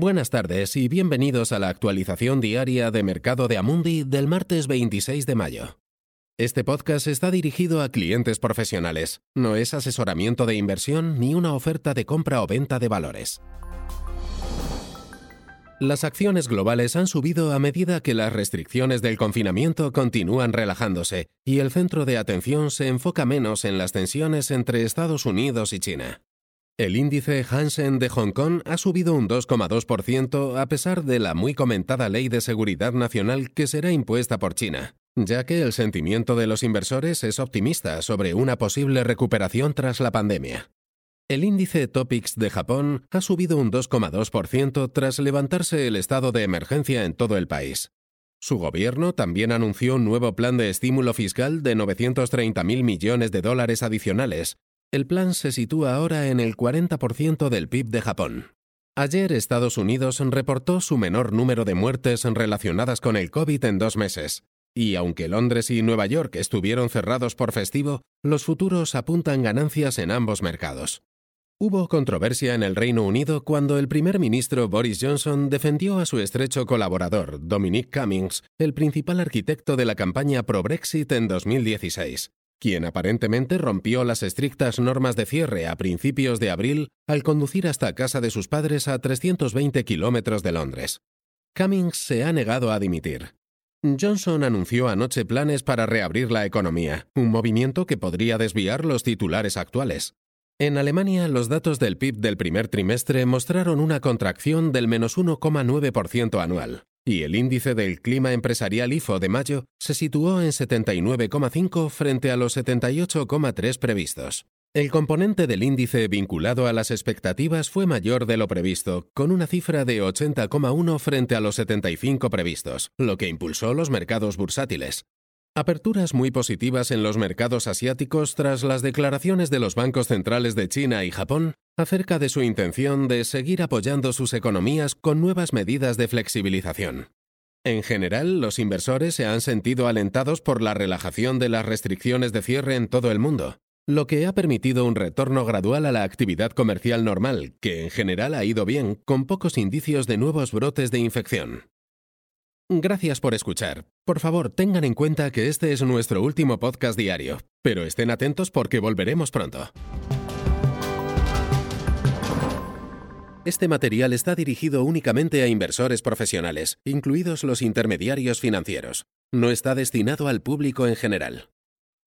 Buenas tardes y bienvenidos a la actualización diaria de Mercado de Amundi del martes 26 de mayo. Este podcast está dirigido a clientes profesionales, no es asesoramiento de inversión ni una oferta de compra o venta de valores. Las acciones globales han subido a medida que las restricciones del confinamiento continúan relajándose y el centro de atención se enfoca menos en las tensiones entre Estados Unidos y China. El índice Hansen de Hong Kong ha subido un 2,2% a pesar de la muy comentada ley de seguridad nacional que será impuesta por China, ya que el sentimiento de los inversores es optimista sobre una posible recuperación tras la pandemia. El índice Topics de Japón ha subido un 2,2% tras levantarse el estado de emergencia en todo el país. Su gobierno también anunció un nuevo plan de estímulo fiscal de 930.000 millones de dólares adicionales, el plan se sitúa ahora en el 40% del PIB de Japón. Ayer Estados Unidos reportó su menor número de muertes relacionadas con el COVID en dos meses, y aunque Londres y Nueva York estuvieron cerrados por festivo, los futuros apuntan ganancias en ambos mercados. Hubo controversia en el Reino Unido cuando el primer ministro Boris Johnson defendió a su estrecho colaborador, Dominic Cummings, el principal arquitecto de la campaña pro-Brexit en 2016 quien aparentemente rompió las estrictas normas de cierre a principios de abril al conducir hasta casa de sus padres a 320 kilómetros de Londres. Cummings se ha negado a dimitir. Johnson anunció anoche planes para reabrir la economía, un movimiento que podría desviar los titulares actuales. En Alemania, los datos del PIB del primer trimestre mostraron una contracción del menos 1,9% anual, y el índice del clima empresarial IFO de mayo se situó en 79,5 frente a los 78,3 previstos. El componente del índice vinculado a las expectativas fue mayor de lo previsto, con una cifra de 80,1 frente a los 75 previstos, lo que impulsó los mercados bursátiles. Aperturas muy positivas en los mercados asiáticos tras las declaraciones de los bancos centrales de China y Japón acerca de su intención de seguir apoyando sus economías con nuevas medidas de flexibilización. En general, los inversores se han sentido alentados por la relajación de las restricciones de cierre en todo el mundo, lo que ha permitido un retorno gradual a la actividad comercial normal, que en general ha ido bien, con pocos indicios de nuevos brotes de infección. Gracias por escuchar. Por favor, tengan en cuenta que este es nuestro último podcast diario, pero estén atentos porque volveremos pronto. Este material está dirigido únicamente a inversores profesionales, incluidos los intermediarios financieros. No está destinado al público en general.